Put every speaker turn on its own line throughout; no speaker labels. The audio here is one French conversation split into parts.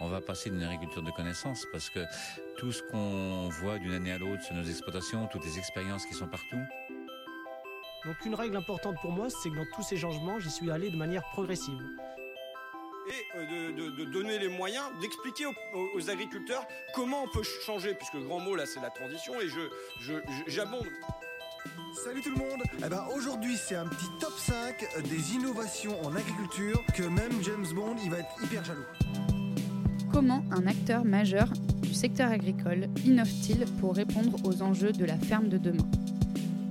on va passer d'une agriculture de connaissances parce que tout ce qu'on voit d'une année à l'autre sur nos exploitations, toutes les expériences qui sont partout.
Donc une règle importante pour moi, c'est que dans tous ces changements, j'y suis allé de manière progressive.
Et euh, de, de- de donner les moyens d'expliquer aux, aux- aux agriculteurs comment on peut changer, puisque le grand mot là c'est la transition, et je, je, je- j'abonde.
Salut tout le monde eh ben, Aujourd'hui c'est un petit top 5 des innovations en agriculture que même James Bond il va être hyper jaloux.
Comment un acteur majeur du secteur agricole innove-t-il pour répondre aux enjeux de la ferme de demain?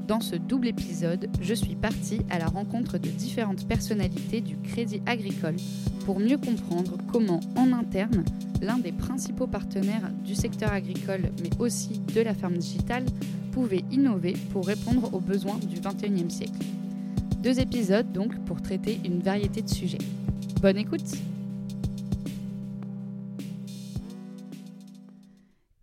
Dans ce double épisode, je suis partie à la rencontre de différentes personnalités du crédit agricole pour mieux comprendre comment, en interne, l'un des principaux partenaires du secteur agricole, mais aussi de la ferme digitale, pouvait innover pour répondre aux besoins du 21e siècle. Deux épisodes donc pour traiter une variété de sujets. Bonne écoute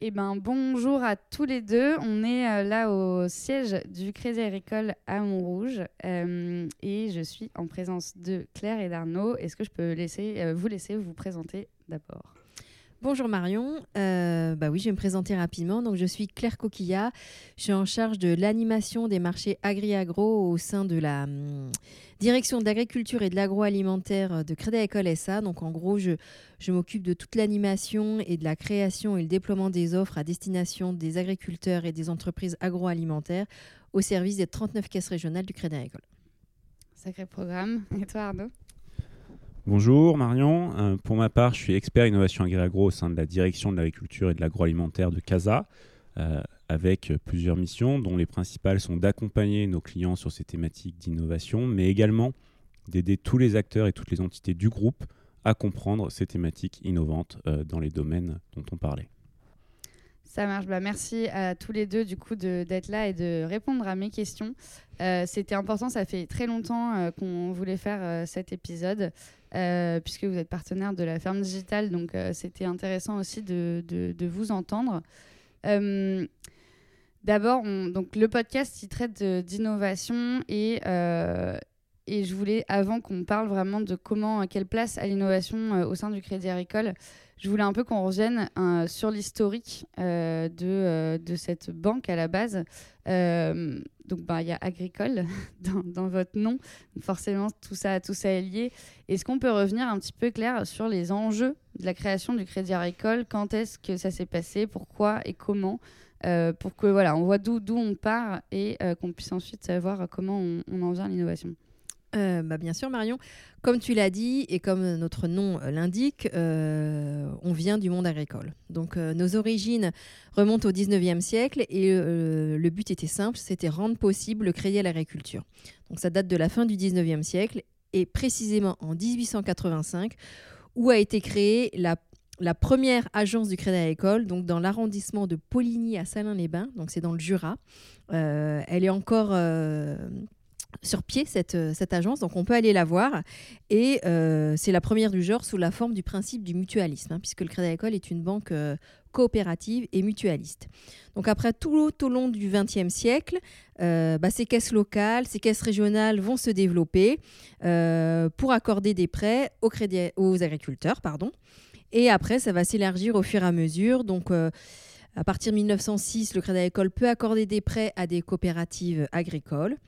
Eh ben, bonjour à tous les deux. On est euh, là au siège du Crédit Agricole à Montrouge euh, et je suis en présence de Claire et d'Arnaud. Est-ce que je peux euh, vous laisser vous présenter d'abord?
Bonjour Marion, Euh, bah oui, je vais me présenter rapidement. Donc, je suis Claire Coquillat, je suis en charge de l'animation des marchés agri-agro au sein de la hum, direction de l'agriculture et de l'agroalimentaire de Crédit Agricole SA. Donc, en gros, je, je m'occupe de toute l'animation et de la création et le déploiement des offres à destination des agriculteurs et des entreprises agroalimentaires au service des 39 caisses régionales du Crédit Agricole.
Sacré programme. Et toi Arnaud?
Bonjour Marion, Euh, pour ma part je suis expert innovation agri-agro au sein de la direction de l'agriculture et de l'agroalimentaire de CASA euh, avec plusieurs missions dont les principales sont d'accompagner nos clients sur ces thématiques d'innovation mais également d'aider tous les acteurs et toutes les entités du groupe à comprendre ces thématiques innovantes euh, dans les domaines dont on parlait.
Ça marche. Bah, merci à tous les deux du coup d'être là et de répondre à mes questions. C'était important. Ça fait très longtemps qu'on voulait faire cet épisode euh, puisque vous êtes partenaire de la ferme digitale. Donc euh, c'était intéressant aussi de, vous entendre. Euh, D'abord, on- donc le podcast il traite d'innovation et je voulais, avant qu'on parle vraiment de comment, quelle place à l'innovation au sein du Crédit Agricole, je voulais un peu qu'on revienne sur l'historique de cette banque à la base. Donc, bah, il y a agricole dans, votre nom. Forcément, tout ça, tout ça est lié. Est-ce qu'on peut revenir un petit peu, Claire, sur les enjeux de la création du Crédit Agricole? Quand est-ce que ça s'est passé? Pourquoi et comment? Euh, Pour que voilà, on voit d'où on part et euh, qu'on puisse ensuite savoir comment on en vient à l'innovation.
Euh, bah, bien sûr, Marion. Comme tu l'as dit et comme notre nom euh, l'indique, euh, on vient du monde agricole. Donc, euh, nos origines remontent au 19e siècle et le but était simple, c'était rendre possible le crédit à l'agriculture. Donc, ça date de la fin du 19e siècle et précisément en 1885 où a été créée la première agence du Crédit Agricole, donc dans l'arrondissement de Poligny à Salins-les-Bains, donc c'est dans le Jura. Elle est encore sur pied cette, euh, cette agence, donc on peut aller la voir. Et euh, c'est la première du genre sous la forme du principe du mutualisme, hein, puisque le Crédit Agricole est une banque euh, coopérative et mutualiste. Donc après tout au long du XXe siècle, bah, ces caisses locales, ces caisses régionales vont se développer pour accorder des prêts aux, agriculteurs. Pardon. Et après, ça va s'élargir au fur et à mesure. Donc à partir de 1906, le Crédit Agricole peut accorder des prêts à des coopératives agricoles.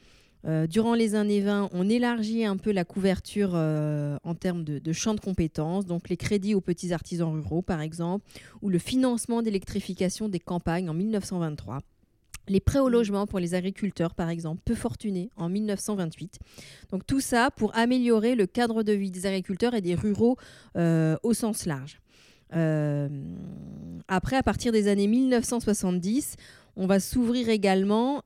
Euh, durant les années 20, on élargit un peu la couverture euh, en termes de, de champ de compétences, donc les crédits aux petits artisans ruraux par exemple, ou le financement d'électrification des campagnes en 1923. Les prêts au logement pour les agriculteurs, par exemple, peu fortunés en 1928. Donc tout ça pour améliorer le cadre de vie des agriculteurs et des ruraux euh, au sens large. Après, à partir des années 1970, on va s'ouvrir également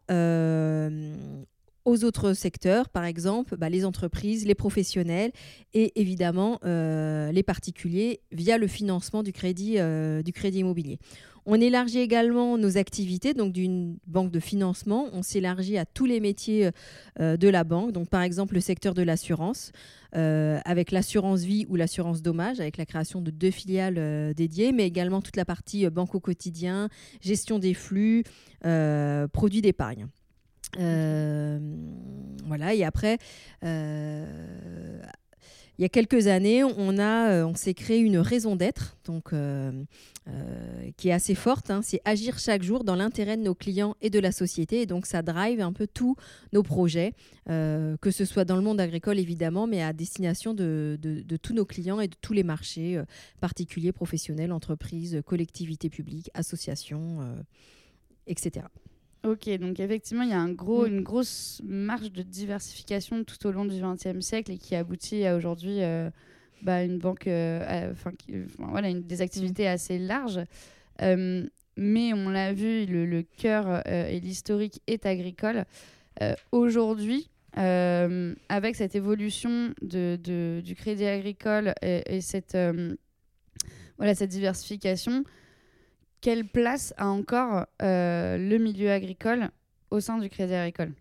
aux autres secteurs, par exemple bah, les entreprises, les professionnels et évidemment euh, les particuliers via le financement du crédit, euh, du crédit immobilier. On élargit également nos activités, donc d'une banque de financement, on s'élargit à tous les métiers euh, de la banque, donc par exemple le secteur de l'assurance, avec l'assurance vie ou l'assurance dommage, avec la création de deux filiales dédiées, mais également toute la partie banque au quotidien, gestion des flux, produits d'épargne. Euh, voilà, et après, euh, il y a quelques années, on, a, on s'est créé une raison d'être, donc euh, qui est assez forte. Hein. c'est agir chaque jour dans l'intérêt de nos clients et de la société. Et donc, ça drive un peu tous nos projets, euh, que ce soit dans le monde agricole, évidemment, mais à destination de, tous nos clients et de tous les marchés, euh, particuliers, professionnels, entreprises, collectivités publiques, associations, etc.
Ok, donc effectivement, il y a un gros,
Mm.
une grosse marge de diversification tout au long du XXe siècle et qui aboutit à aujourd'hui euh, bah, une banque, euh, enfin, qui- enfin, voilà, une, des activités assez larges. Euh, mais on l'a vu, le, le cœur et l'historique est agricole. Aujourd'hui, avec cette évolution de, de- du crédit agricole et, et cette, voilà, cette diversification, quelle place a encore euh, le milieu agricole au sein du crédit agricole?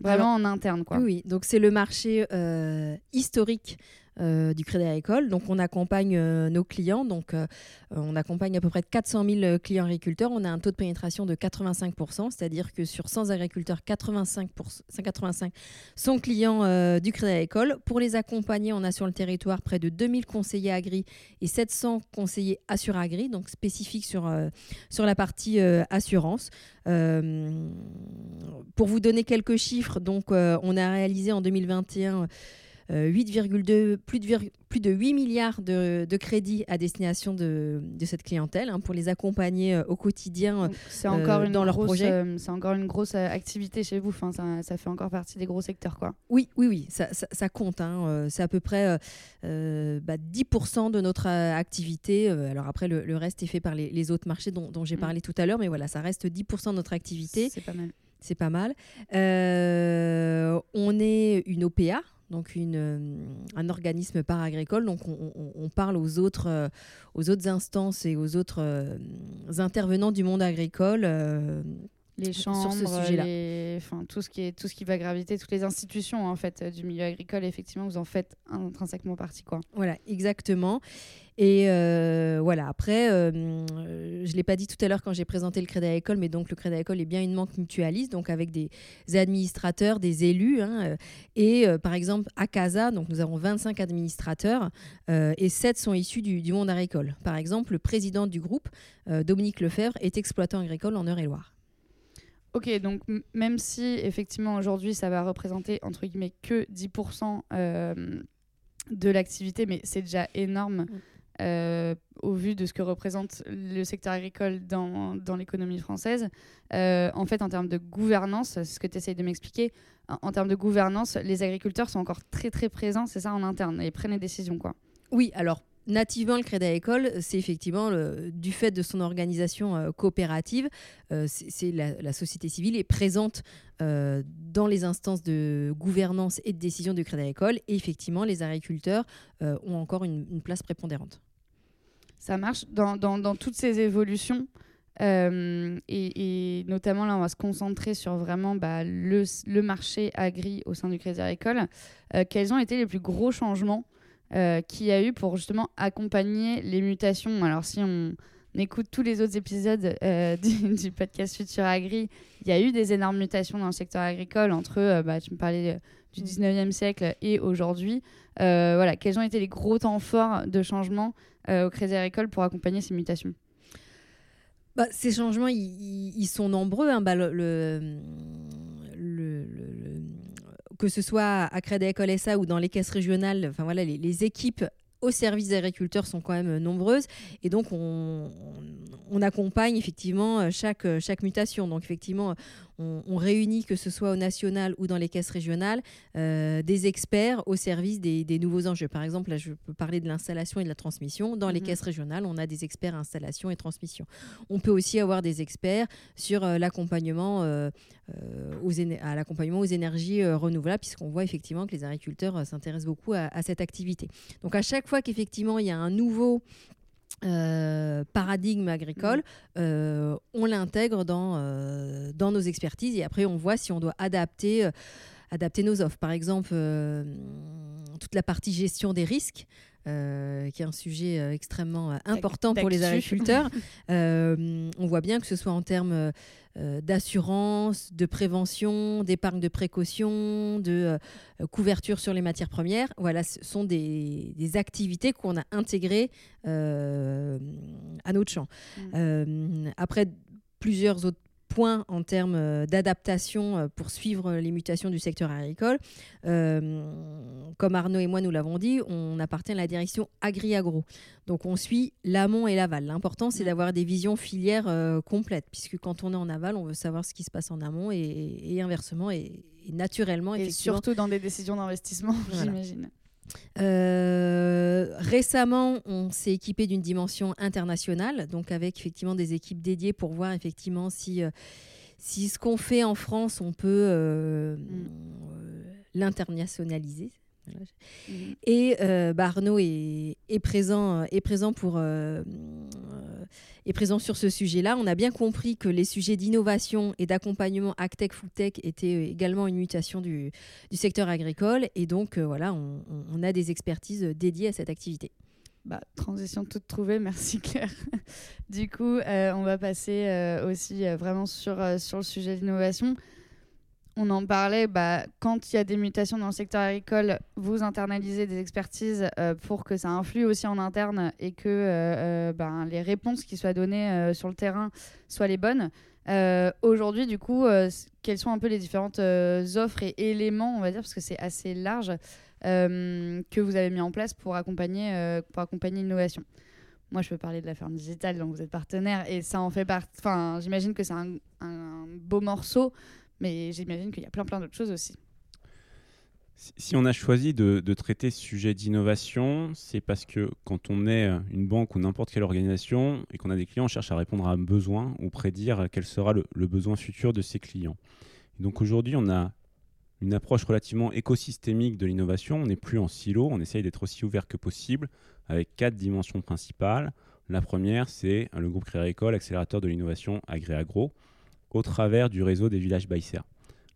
Vraiment en interne, quoi.
Oui, oui. donc c'est le marché euh, historique euh, du Crédit Agricole. Donc on accompagne euh, nos clients, donc euh, on accompagne à peu près 400 000 clients agriculteurs. On a un taux de pénétration de 85%, c'est-à-dire que sur 100 agriculteurs, 85, 185 sont clients du Crédit Agricole. Pour les accompagner, on a sur le territoire près de 2000 conseillers agri et 700 conseillers assure-agri, donc spécifiques sur, sur la partie assurance. Pour vous donner quelques chiffres, donc on a réalisé en 2021 euh, 8,2 plus de, plus de 8 milliards de, de crédits à destination de, de cette clientèle hein, pour les accompagner euh, au quotidien.
C'est encore,
euh,
une
dans leur
grosse,
projet.
euh, c'est encore une grosse euh, activité chez vous. Enfin, ça, ça fait encore partie des gros secteurs, quoi.
Oui, oui, oui, ça, ça- ça compte. hein, euh, C'est à peu près euh, euh, bah, 10% de notre euh, activité. Euh, alors après, le, le reste est fait par les, les autres marchés dont, dont j'ai
Mm.
parlé tout à l'heure, mais voilà, ça reste 10% de notre activité.
C'est pas mal.
C'est pas mal. Euh, on est une OPA, donc euh, un organisme paragricole. Donc on, parle aux autres, euh, aux autres instances et aux autres euh, intervenants du monde agricole.
Les
Sur
chambres, les- enfin, tout, ce qui est, tout ce qui va graviter, toutes les institutions en fait, du milieu agricole, effectivement, vous en faites intrinsèquement partie. Quoi.
Voilà, exactement. Et euh, voilà, après, euh, je ne l'ai pas dit tout à l'heure quand j'ai présenté le Crédit Agricole, mais donc le Crédit Agricole est bien une banque mutualiste, donc avec des administrateurs, des élus. hein, euh, et euh, par exemple, à Casa, donc nous avons 25 administrateurs et 7 sont issus du, du monde agricole. Par exemple, le président du groupe, Dominique Lefebvre, est exploitant agricole en Eure-et-Loire.
Ok, donc même si effectivement aujourd'hui ça va représenter entre guillemets que 10% euh, de l'activité, mais c'est déjà énorme euh, au vu de ce que représente le secteur agricole dans, dans l'économie française. Euh, en fait, en termes de gouvernance, c'est ce que tu essayes de m'expliquer, en, en termes de gouvernance, les agriculteurs sont encore très très présents, c'est ça en interne, et prennent les décisions quoi.
Oui, alors nativement, le Crédit Agricole, c'est effectivement du fait de son organisation euh, coopérative, euh, c'est la, société civile est présente euh, dans les instances de gouvernance et de décision du Crédit Agricole. Et effectivement, les agriculteurs ont encore une, place prépondérante.
Ça marche dans, toutes ces évolutions. et, notamment là, on va se concentrer sur vraiment bah, le, le marché agri au sein du Crédit Agricole. Quels ont été les plus gros changements qu'il y a eu pour justement accompagner les mutations Alors si on écoute tous les autres épisodes euh, du, du podcast Futur Agri, il y a eu des énormes mutations dans le secteur agricole entre, euh, bah, tu me parlais euh, du 19e siècle et aujourd'hui. Euh, voilà, quels ont été les gros temps forts de changement euh, au Crédit Agricole pour accompagner ces mutations?
Bah, ces changements, ils, sont nombreux. hein. Bah, le- le- que ce soit à Crédit Agricole SA ou dans les caisses régionales, enfin voilà, les, équipes au service des agriculteurs sont quand même nombreuses et donc on, accompagne effectivement euh, chaque, chaque mutation. Donc effectivement, on, on réunit que ce soit au national ou dans les caisses régionales euh, des experts au service des, des nouveaux enjeux. Par exemple, là je peux parler de l'installation et de la transmission. Dans les
Mhm.
caisses régionales, on a des experts installation et transmission. On peut aussi avoir des experts sur euh, l'accompagnement euh, euh, aux à l'accompagnement aux énergies renouvelables, puisqu'on voit effectivement que les agriculteurs s'intéressent beaucoup à, à cette activité. Donc à chaque fois qu'effectivement il y a un nouveau euh, paradigme agricole, euh, on l'intègre dans, euh, dans nos expertises et après on voit si on doit adapter. adapter nos offres. Par exemple, toute la partie gestion des risques. Euh, qui est un sujet euh, extrêmement euh, important pour les agriculteurs. On voit bien que ce soit en termes d'assurance, de prévention, d'épargne de précaution, de couverture sur les matières premières. Voilà, ce sont des, des activités qu'on a intégrées à notre champ.
Mm.
Après, plusieurs autres points en termes euh, d'adaptation euh, pour suivre les mutations du secteur agricole. Euh, comme Arnaud et moi nous l'avons dit, on appartient à la direction Agri-Agro. Donc on suit l'amont et l'aval. L'important, c'est d'avoir des visions filières complètes, puisque quand on est en aval, on veut savoir ce qui se passe en amont et, et inversement et, et naturellement,
Et surtout dans des décisions d'investissement,
Voilà.
j'imagine.
Euh, récemment, on s'est équipé d'une dimension internationale, donc avec effectivement des équipes dédiées pour voir effectivement si, euh, si ce qu'on fait en France, on peut euh,
Mm.
l'internationaliser. Voilà.
Mhm.
Et euh, bah, Arnaud est, est présent, est présent pour est présent sur ce sujet-là. On a bien compris que les sujets d'innovation et d'accompagnement AgTech, FoodTech étaient également une mutation du, secteur agricole. Et donc euh, voilà, on, a des expertises dédiées à cette activité.
Bah, transition toute trouvée, merci Claire. du coup, euh, on va passer euh, aussi euh, vraiment sur, euh, sur le sujet de l'innovation. On en parlait, bah, quand il y a des mutations dans le secteur agricole, vous internalisez des expertises euh, pour que ça influe aussi en interne et que euh, euh, ben, les réponses qui soient données sur le terrain soient les bonnes. Aujourd'hui, du coup, quelles sont un peu les différentes offres et éléments, on va dire, parce que c'est assez large, que vous avez mis en place pour accompagner, l'innovation? Moi, je peux parler de la ferme digitale, dont vous êtes partenaire, et ça en fait partie. Enfin, j'imagine que c'est un beau morceau, mais j'imagine qu'il y a plein, plein d'autres choses aussi.
Si, on a choisi de, traiter ce sujet d'innovation, c'est parce que quand on est une banque ou n'importe quelle organisation et qu'on a des clients, on cherche à répondre à un besoin ou prédire quel sera le, besoin futur de ses clients. Donc aujourd'hui, on a une approche relativement écosystémique de l'innovation. On n'est plus en silo, on essaye d'être aussi ouvert que possible avec quatre dimensions principales. La première, c'est le groupe Créa École, accélérateur de l'innovation agri-agro, au travers du réseau des villages Baïséa.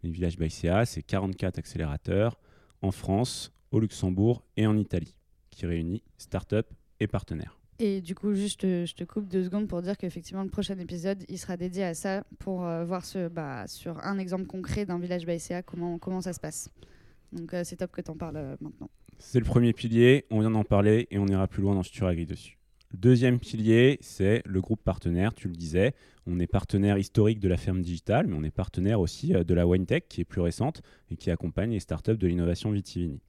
Les villages Baïséa, c'est 44 accélérateurs en France, au Luxembourg et en Italie, qui réunit start-up et partenaires.
Et du coup, juste, euh, je te coupe deux secondes pour dire qu'effectivement, le prochain épisode, il sera dédié à ça pour euh, voir ce, bah, sur un exemple concret d'un village BICA comment, comment ça se passe. Donc, euh, c'est top que tu en parles euh, maintenant.
C'est le premier pilier, on vient d'en parler et on ira plus loin dans Futur Agri dessus. Deuxième pilier, c'est le groupe partenaire, tu le disais. On est partenaire historique de la ferme digitale, mais on est partenaire aussi euh, de la WineTech, qui est plus récente et qui accompagne les startups de l'innovation vitivini.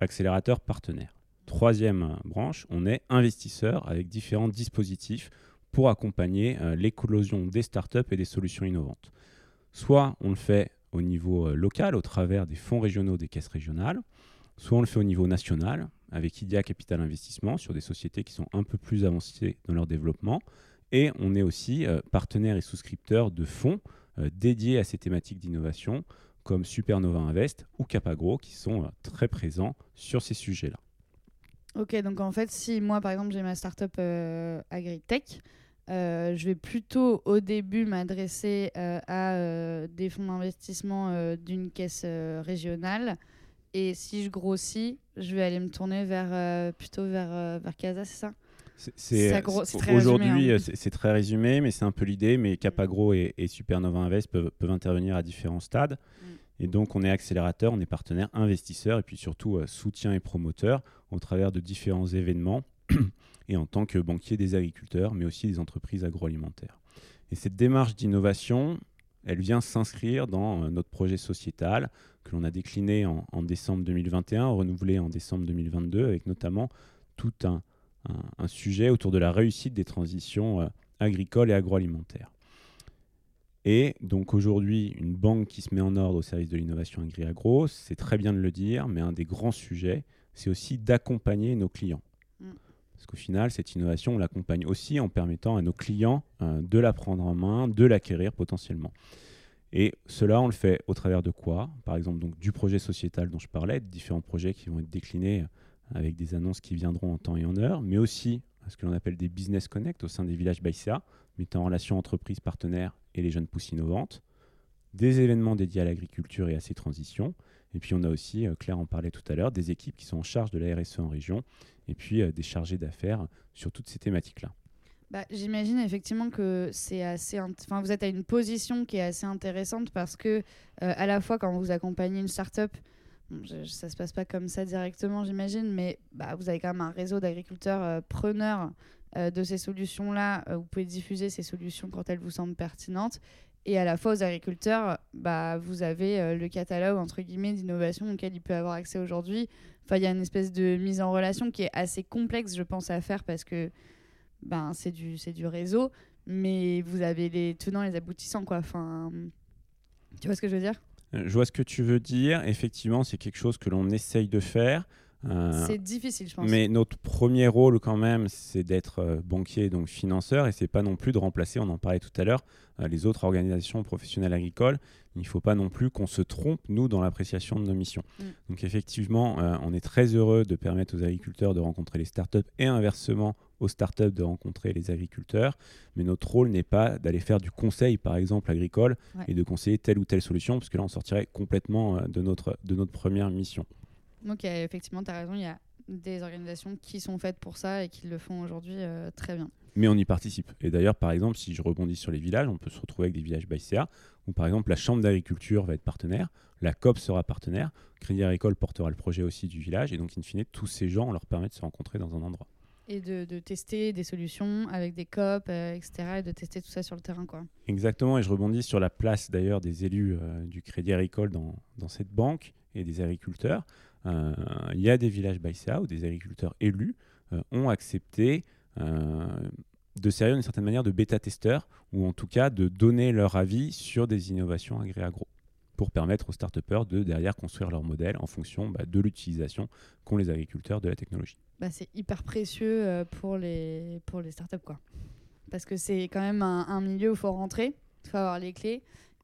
Accélérateur partenaire. Troisième euh, branche, on est investisseur avec différents dispositifs pour accompagner euh, l'éclosion des startups et des solutions innovantes. Soit on le fait au niveau local, au travers des fonds régionaux des caisses régionales, soit on le fait au niveau national, avec IDEA Capital Investissement, sur des sociétés qui sont un peu plus avancées dans leur développement. Et on est aussi euh, partenaire et souscripteur de fonds euh, dédiés à ces thématiques d'innovation, comme Supernova Invest ou Capagro, qui sont euh, très présents sur ces sujets-là.
Ok, donc en fait, si moi, par exemple, j'ai ma startup AgriTech, je vais plutôt au début m'adresser à des fonds d'investissement d'une caisse régionale. Et si je grossis, je vais aller me tourner vers, euh, plutôt vers, euh, vers Casa, c'est ça
C'est- aujourd'hui, c'est, très résumé, mais c'est un peu l'idée. Mais Capagro et, et Supernova Invest peuvent, peuvent intervenir à différents stades. Et donc, on est accélérateur, on est partenaire, investisseur et puis surtout euh, soutien et promoteur au travers de différents événements et en tant que banquier des agriculteurs, mais aussi des entreprises agroalimentaires. Et cette démarche d'innovation, elle vient s'inscrire dans euh, notre projet sociétal que l'on a décliné en, décembre 2021, renouvelé en décembre 2022, avec notamment tout un sujet autour de la réussite des transitions euh, agricoles et agroalimentaires. Et donc aujourd'hui, une banque qui se met en ordre au service de l'innovation agri-agro, c'est très bien de le dire, mais un des grands sujets, c'est aussi d'accompagner nos clients.
Mm.
Parce qu'au final, cette innovation, on l'accompagne aussi en permettant à nos clients euh, de la prendre en main, de l'acquérir potentiellement. Et cela, on le fait au travers de quoi? Par exemple, donc, du projet sociétal dont je parlais, de différents projets qui vont être déclinés avec des annonces qui viendront en temps et en heure, mais aussi ce que l'on appelle des business connect au sein des villages BICA, mettant en relation entreprises partenaires et les jeunes pousses innovantes. des événements dédiés à l'agriculture et à ses transitions. Et puis on a aussi, euh, Claire en parlait tout à l'heure, des équipes qui sont en charge de la RSE en région et puis euh, des chargés d'affaires sur toutes ces thématiques-là.
Bah, J'imagine effectivement que c'est assez. Enfin, vous êtes à une position qui est assez intéressante parce que, euh, à la fois, quand vous accompagnez une start-up, bon, ça se passe pas comme ça directement, j'imagine, mais bah, vous avez quand même un réseau d'agriculteurs preneurs de ces solutions-là. Vous pouvez diffuser ces solutions quand elles vous semblent pertinentes. Et à la fois, aux agriculteurs, bah, vous avez euh, le catalogue entre guillemets d'innovation auquel il peut avoir accès aujourd'hui. Enfin, il y a une espèce de mise en relation qui est assez complexe, je pense, à faire parce que ben, c'est du, du réseau, mais vous avez les tenants les aboutissants, quoi. Enfin, tu vois ce que je veux dire?
Euh, Je vois ce que tu veux dire. Effectivement, c'est quelque chose que l'on essaye de faire. Euh,
C'est difficile, je pense.
Mais notre premier rôle quand même, c'est d'être euh, banquier, donc financeur, et c'est pas non plus de remplacer, on en parlait tout à l'heure, euh, les autres organisations professionnelles agricoles. Il ne faut pas non plus qu'on se trompe, nous, dans l'appréciation de nos missions.
Mm.
Donc effectivement, on est très heureux de permettre aux agriculteurs de rencontrer les startups et inversement aux startups de rencontrer les agriculteurs. Mais notre rôle n'est pas d'aller faire du conseil, par exemple, agricole,
Ouais.
et de conseiller telle ou telle solution, parce que là, on sortirait complètement de, notre, de notre première mission.
A- effectivement, tu as raison, il y a des organisations qui sont faites pour ça et qui le font aujourd'hui euh, très bien.
mais on y participe. Et d'ailleurs, par exemple, si je rebondis sur les villages, on peut se retrouver avec des villages by CA, où par exemple la Chambre d'agriculture va être partenaire, la COP sera partenaire, Crédit Agricole portera le projet aussi du village, et donc in fine, tous ces gens, on leur permet de se rencontrer dans un endroit.
Et de, de tester des solutions avec des COP, euh, etc. Et de tester tout ça sur le terrain, quoi.
Exactement, et je rebondis sur la place d'ailleurs des élus euh, du Crédit Agricole dans, dans cette banque et des agriculteurs. Euh, Il y a des villages CA où des agriculteurs élus euh, ont accepté euh, de servir d'une certaine manière de bêta-testeurs, ou en tout cas de donner leur avis sur des innovations agri-agro, pour permettre aux start-upers de derrière construire leur modèle en fonction bah, de l'utilisation qu'ont les agriculteurs de la technologie.
Bah, c'est hyper précieux pour les, pour les startups, quoi. Parce que c'est quand même un, un milieu où il faut rentrer, il faut avoir les clés.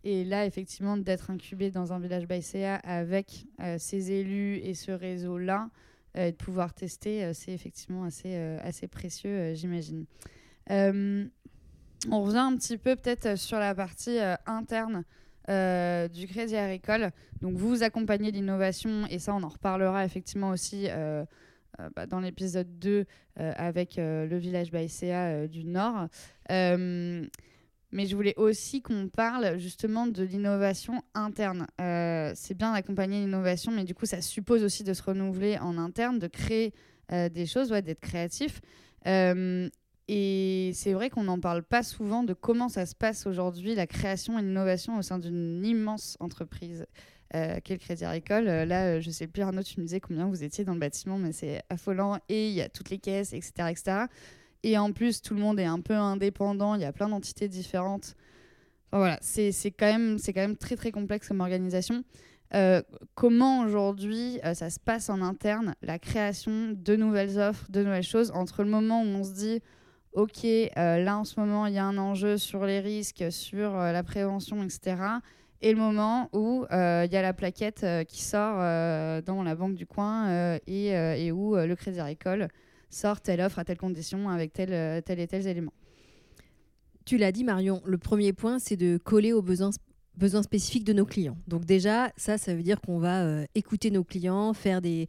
Et là, effectivement, d'être incubé dans un village CA avec euh, ces élus et ce réseau-là, euh, et de pouvoir tester, euh, c'est effectivement assez, assez précieux, j'imagine. On revient un petit peu peut-être sur la partie interne du Crédit Agricole. Donc, vous, accompagnez l'innovation, et ça, on en reparlera effectivement aussi bah, dans l'épisode 2 euh, avec le village Baïséa du Nord. Mais je voulais aussi qu'on parle justement de l'innovation interne. Euh, c'est bien d'accompagner l'innovation, mais du coup, ça suppose aussi de se renouveler en interne, de créer euh, des choses, d'être créatif. Euh, et c'est vrai qu'on n'en parle pas souvent de comment ça se passe aujourd'hui, la création et l'innovation au sein d'une immense entreprise euh, qu'est le Crédit Agricole. Euh, là, euh, je sais plus, Arnaud, tu me disais combien vous étiez dans le bâtiment, mais c'est affolant. Et il y a toutes les caisses, etc., etc. Et en plus, tout le monde est un peu indépendant, il y a plein d'entités différentes. Voilà, c'est quand, même- quand même très, très complexe comme organisation. Euh, comment aujourd'hui euh, ça se passe en interne, la création de nouvelles offres, de nouvelles choses, entre le moment où on se dit ok, euh, là en ce moment il y a un enjeu sur les risques, sur la prévention, etc. Et le moment où il y a la plaquette qui sort dans la banque du coin et, et où le Crédit Agricole sort telle offre à telle condition avec tel, euh, tel et tel élément.
Tu l'as dit, Marion, le premier point, c'est de coller aux besoins, besoins spécifiques de nos clients. Donc déjà, ça, ça veut dire qu'on va euh, écouter nos clients, faire des,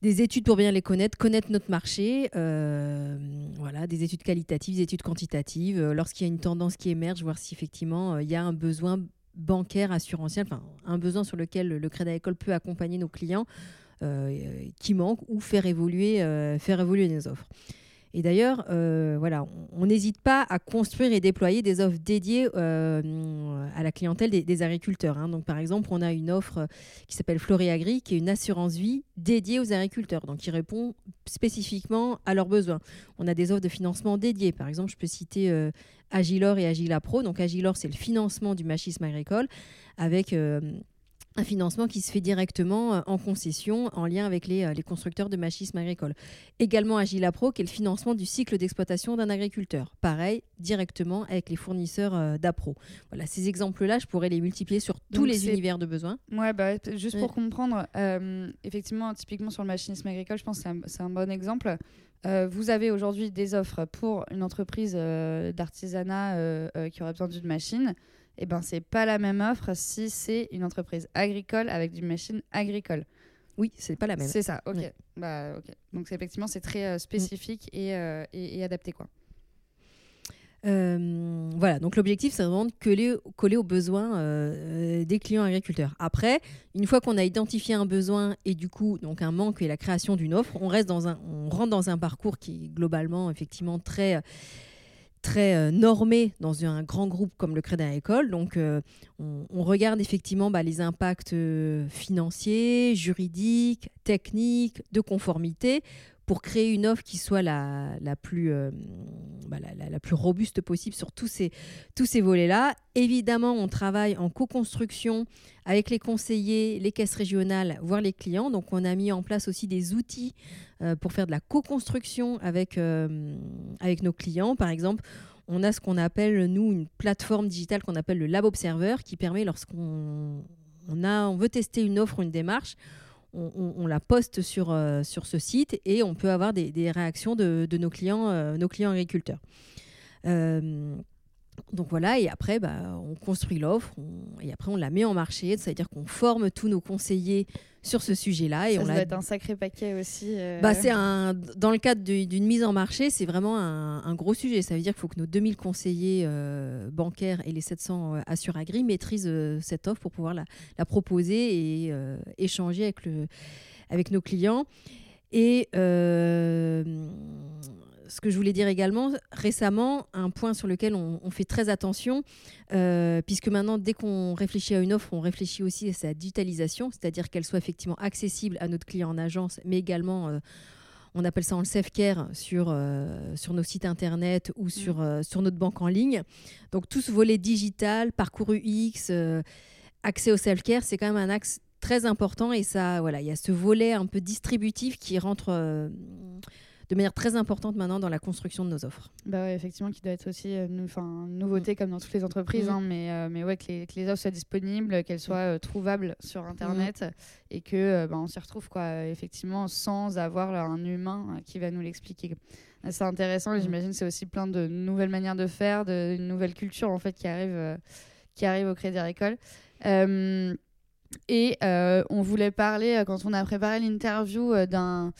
des études pour bien les connaître, connaître notre marché, euh, voilà, des études qualitatives, des études quantitatives. Lorsqu'il y a une tendance qui émerge, voir si effectivement il y a un besoin bancaire, assurantiel, enfin un besoin sur lequel le Crédit Agricole peut accompagner nos clients qui manque ou faire évoluer, euh, faire évoluer nos offres. Et d'ailleurs, euh, voilà, on- n'hésite pas à construire et déployer des offres dédiées euh, à la clientèle des, agriculteurs. hein. Donc, par exemple, on a une offre qui s'appelle Floréagri, qui est une assurance vie dédiée aux agriculteurs, donc qui répond spécifiquement à leurs besoins. On a des offres de financement dédiées. Par exemple, je peux citer euh, Agilor et Agila Pro. Donc, Agilor, c'est le financement du machisme agricole avec euh, un financement qui se fait directement euh, en concession en lien avec les, euh, les constructeurs de machisme agricole. Également Agila Pro, qui est le financement du cycle d'exploitation d'un agriculteur? Pareil, directement avec les fournisseurs euh, d'APRO. Voilà, ces exemples-là, je pourrais les multiplier sur tous
Donc
les univers de besoins.
Ouais, bah, juste pour comprendre, euh, effectivement, typiquement sur le machinisme agricole, je pense que c'est un, bon exemple. Euh, vous avez aujourd'hui des offres pour une entreprise euh, d'artisanat qui aurait besoin d'une machine. Eh ben c'est pas la même offre si c'est une entreprise agricole avec du machine agricole.
Oui, c'est pas la même.
C'est ça, ok. Bah, ok. Donc effectivement, c'est très euh, spécifique et, euh, et, et, adapté. quoi.
Euh, voilà, donc l'objectif, c'est vraiment de coller, coller aux besoins des clients agriculteurs. Après, une fois qu'on a identifié un besoin et du coup, donc un manque et la création d'une offre, on, reste dans un, on rentre dans un parcours qui est globalement, effectivement, très très euh, normé dans un grand groupe comme le Crédit Agricole. Donc, on, on, regarde effectivement bah, les impacts financiers, juridiques, techniques, de conformité pour créer une offre qui soit la, la plus, euh, bah, la, plus robuste possible sur tous ces, tous ces volets-là. Évidemment, on travaille en co-construction avec les conseillers, les caisses régionales, voire les clients. Donc, on a mis en place aussi des outils euh, pour faire de la co-construction avec, euh, avec nos clients. Par exemple, on a ce qu'on appelle, nous, une plateforme digitale qu'on appelle le Lab Observer qui permet, lorsqu'on on on veut tester une offre ou une démarche, on, la poste sur, euh, sur ce site et on peut avoir des, réactions de, nos, clients, euh, nos clients agriculteurs. Euh, donc voilà, et après, bah, on construit l'offre et après on la met en marché, c'est-à-dire qu'on forme tous nos conseillers sur ce sujet-là.
Et
ça,
on doit être un sacré paquet aussi. Euh.
Bah, c'est un, dans le cadre d'une mise en marché, c'est vraiment un, gros sujet. Ça veut dire qu'il faut que nos 2000 conseillers euh, bancaires et les 700 euh, assuragris maîtrisent cette offre pour pouvoir la, la proposer et échanger avec, le, avec nos clients. Et ce que je voulais dire également, récemment, un point sur lequel on, fait très attention, euh, puisque maintenant, dès qu'on réfléchit à une offre, on réfléchit aussi à sa digitalisation, c'est-à-dire qu'elle soit effectivement accessible à notre client en agence, mais également, euh, on appelle ça en self-care sur, euh, sur nos sites internet ou sur, mm. sur notre banque en ligne. Donc tout ce volet digital, parcours UX, accès au self-care, c'est quand même un axe très important et ça, voilà, il y a ce volet un peu distributif qui rentre de manière très importante maintenant dans la construction de nos offres.
Bah ouais, effectivement, qui doit être aussi euh, une nouveauté mm. comme dans toutes les entreprises, mm. hein, mais, euh, mais ouais, que les, que les, offres soient disponibles, qu'elles soient euh, trouvables sur Internet mm. et que bah, on s'y retrouve quoi, effectivement sans avoir un humain qui va nous l'expliquer. C'est intéressant et j'imagine c'est aussi plein de nouvelles manières de faire, de, une nouvelle culture en fait qui arrive, qui arrive au Crédit Agricole. et on voulait parler, quand on a préparé l'interview, d'un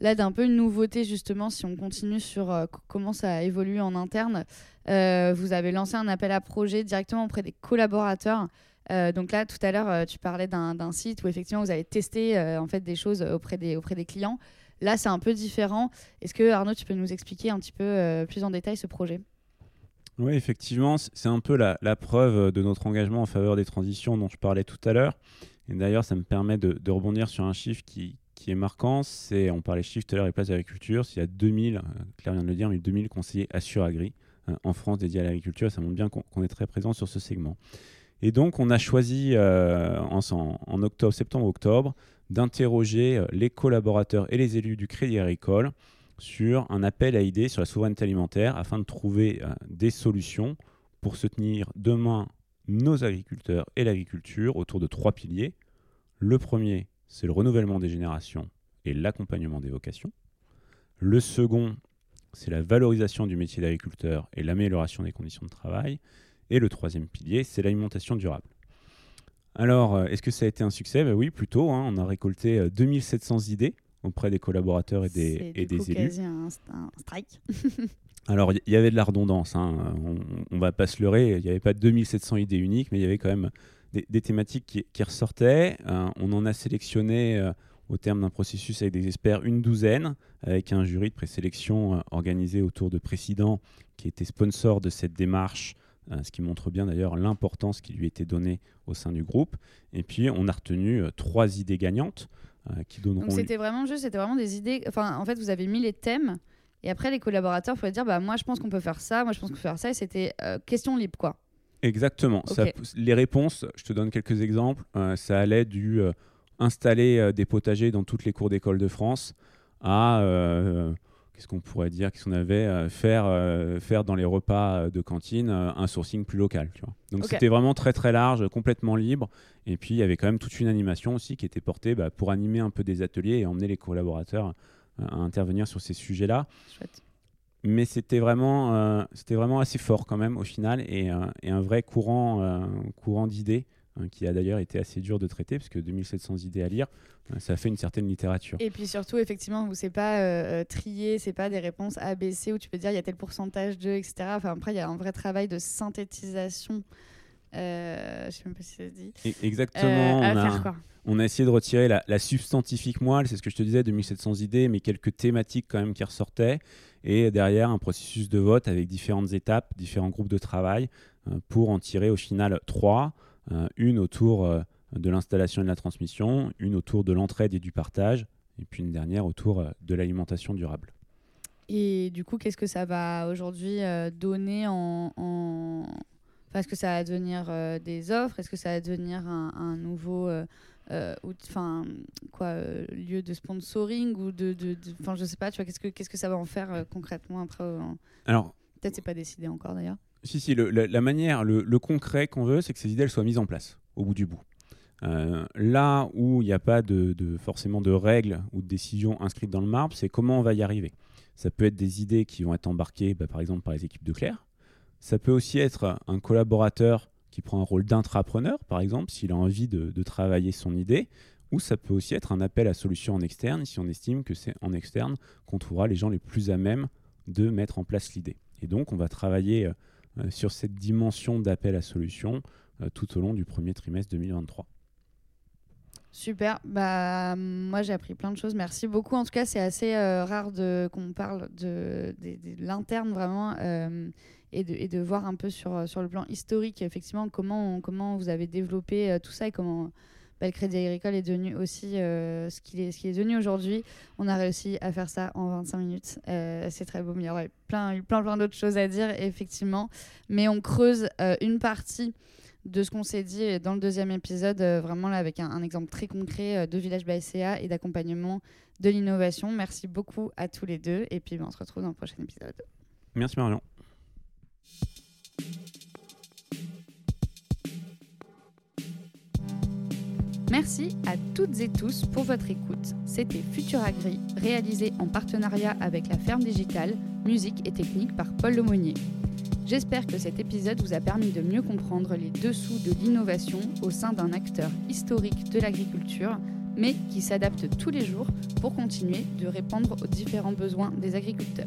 là d'un peu une nouveauté justement si on continue sur euh, comment ça a évolué en interne. Euh, vous avez lancé un appel à projet directement auprès des collaborateurs. Euh, donc là, tout à l'heure, tu parlais d'un site où effectivement vous avez testé en fait des choses auprès des, auprès des clients. Là, c'est un peu différent. Est-ce que Arnaud, tu peux nous expliquer un petit peu plus en détail ce projet?
Oui, effectivement, c'est un peu la, la, preuve de notre engagement en faveur des transitions dont je parlais tout à l'heure. Et d'ailleurs, ça me permet de, rebondir sur un chiffre qui, qui est marquant, c'est, on parlait chiffre tout à l'heure et place d'agriculture, s'il y a 2000, euh, Claire vient de le dire, mais 2000 conseillers Assure-Agri euh, en France dédiés à l'agriculture, ça montre bien qu'on est très présent sur ce segment. Et donc, on a choisi euh, en, octobre, septembre-octobre, d'interroger les collaborateurs et les élus du Crédit Agricole sur un appel à idées sur la souveraineté alimentaire afin de trouver des solutions pour soutenir demain nos agriculteurs et l'agriculture autour de trois piliers. Le premier, c'est le renouvellement des générations et l'accompagnement des vocations. Le second, c'est la valorisation du métier d'agriculteur et l'amélioration des conditions de travail. Et le troisième pilier, c'est l'alimentation durable. Alors, euh, est-ce que ça a été un succès? Ben Oui, plutôt. Hein. On a récolté 2700 euh, idées auprès des collaborateurs et des, et des élus.
un, un strike.
Alors, il y, avait de la redondance. Hein. On ne va pas se leurrer. Il n'y avait pas 2700 idées uniques, mais il y avait quand même des, thématiques qui, ressortaient. Euh, on en a sélectionné euh, au terme d'un processus avec des experts une douzaine, avec un jury de présélection euh, organisé autour de présidents qui étaient sponsors de cette démarche, ce qui montre bien d'ailleurs l'importance qui lui était donnée au sein du groupe. Et puis on a retenu trois idées gagnantes qui donneront.
Donc c'était vraiment juste, c'était vraiment des idées. Enfin, en fait, vous avez mis les thèmes. Et après, les collaborateurs pouvaient dire bah, Moi, je pense qu'on peut faire ça, moi, je pense qu'on peut faire ça. Et c'était question libre, quoi.
Exactement. les réponses, je te donne quelques exemples. Euh, ça allait du euh, installer euh, des potagers dans toutes les cours d'école de France à qu'est-ce qu'on pourrait dire qu'est-ce qu'on avait faire faire dans les repas de cantine un sourcing plus local. Tu vois. Donc c'était vraiment très très large, complètement libre. Et puis il y avait quand même toute une animation aussi qui était portée bah, pour animer un peu des ateliers et emmener les collaborateurs à intervenir sur ces sujets-là. Mais c'était vraiment, euh, c'était vraiment assez fort quand même au final et, euh, et un vrai courant, euh, courant d'idées hein, qui a d'ailleurs été assez dur de traiter parce que 2700 idées à lire, ça fait une certaine littérature.
Et puis surtout, effectivement, vous c'est pas trier, c'est pas des réponses A, B, C où tu peux dire il y a tel pourcentage de, etc. Enfin, après, il y a un vrai travail de synthétisation. Je sais même pas si ça se dit.
Exactement.
à
on, a,
quoi.
on a essayé de retirer la, la substantifique moelle, c'est ce que je te disais, 2700 idées, mais quelques thématiques quand même qui ressortaient. Et derrière, un processus de vote avec différentes étapes, différents groupes de travail euh, pour en tirer au final trois. Euh, une autour euh, de l'installation et de la transmission, une autour de l'entraide et du partage, et puis une dernière autour de l'alimentation durable.
Et du coup, qu'est-ce que ça va aujourd'hui donner en. Est-ce que ça va devenir des offres? Est-ce que ça va devenir un nouveau euh, enfin, quoi, euh, lieu de sponsoring ou de, enfin, je sais pas, tu vois, qu'est-ce que qu'est-ce que ça va en faire euh, concrètement après
Alors,
Peut-être c'est pas décidé encore d'ailleurs.
Si, si, le- la, la manière, le, le concret qu'on veut, c'est que ces idées elles soient mises en place au bout du bout. Là où il n'y a pas de, de- forcément de règles ou de décisions inscrites dans le marbre, c'est comment on va y arriver. Ça peut être des idées qui vont être embarquées, bah, par exemple, par les équipes de Claire. Ça peut aussi être un collaborateur qui prend un rôle d'intrapreneur, par exemple, s'il a envie de, travailler son idée. Ou ça peut aussi être un appel à solution en externe, si on estime que c'est en externe qu'on trouvera les gens les plus à même de mettre en place l'idée. Et donc, on va travailler euh, euh, sur cette dimension d'appel à solution euh, tout au long du premier trimestre 2023.
Super. Bah, moi, j'ai appris plein de choses. Merci beaucoup. En tout cas, c'est assez euh, rare qu'on parle de, l'interne vraiment et, de, voir un peu sur, sur le plan historique, effectivement, comment, vous avez développé euh, tout ça et comment bah, le Crédit Agricole est devenu aussi euh, ce qu'il est, devenu aujourd'hui. On a réussi à faire ça en 25 minutes. Euh, c'est très beau, mais il y aurait plein, plein, plein d'autres choses à dire, effectivement. Mais on creuse euh, une partie de ce qu'on s'est dit dans le deuxième épisode, euh, vraiment là avec un, exemple très concret euh, de Village BSCA et d'accompagnement de l'innovation. Merci beaucoup à tous les deux et puis ben, on se retrouve dans le prochain épisode.
Merci Marion.
Merci à toutes et tous pour votre écoute. C'était Futur Agri, réalisé en partenariat avec la ferme digitale, musique et technique par Paul Lemonnier. J'espère que cet épisode vous a permis de mieux comprendre les dessous de l'innovation au sein d'un acteur historique de l'agriculture, mais qui s'adapte tous les jours pour continuer de répondre aux différents besoins des agriculteurs.